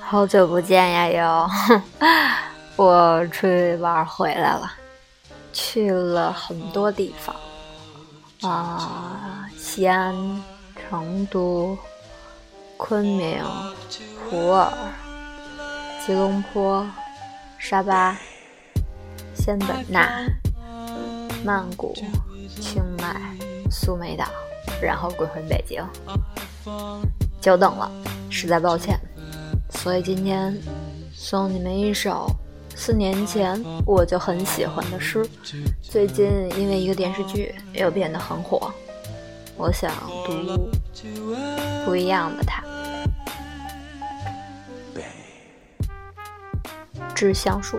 好久不见呀，又。我出去玩回来了，去了很多地方啊，西安、成都、昆明、普洱、吉隆坡、沙巴、仙本那、曼谷、清迈、苏梅岛，然后滚回北京，久等了，实在抱歉。所以今天送你们一首四年前我就很喜欢的诗，最近因为一个电视剧又变得很火。我想读不一样的他，致橡树。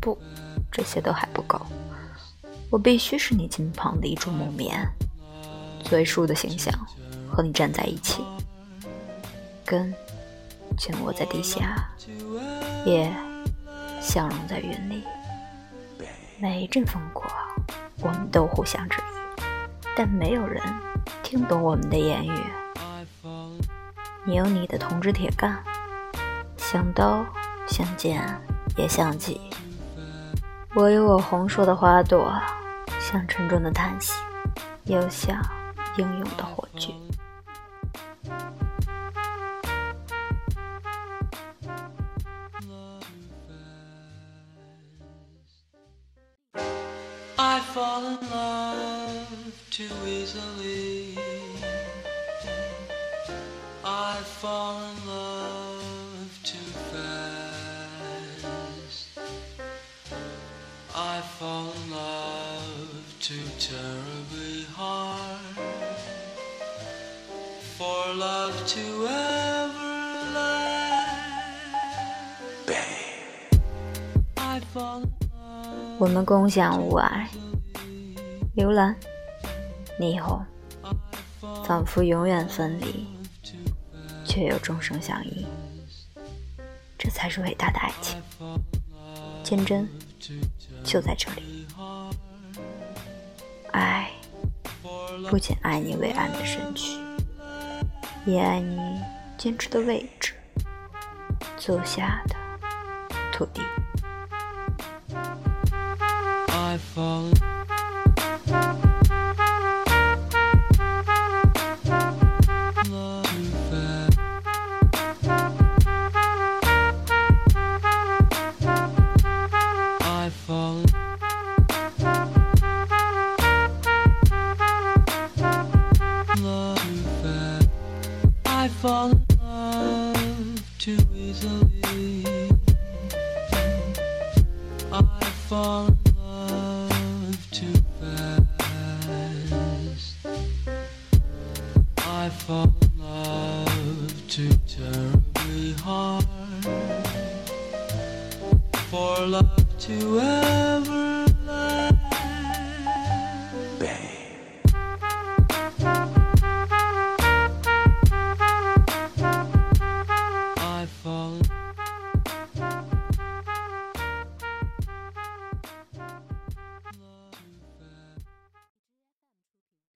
不，这些都还不够。我必须是你近旁的一株木棉。最树的形象，和你站在一起，根紧握在地下，叶相融在云里。每一阵风过，我们都互相质疑，但没有人听懂我们的言语。你有你的铜枝铁干，像刀，像剑，也像戟；我有我红硕的花朵，像沉重的叹息，又像……英勇的火炬。我们共享雾霭、幽蓝、霓虹，仿佛永远分离，却又终生相依。这才是伟大的爱情，坚贞就在这里。爱不仅爱你伟岸的身躯。也爱你坚持的位置，足下的土地。too easily. I fall in love too fast. I fall in love too terribly hard for love to ever.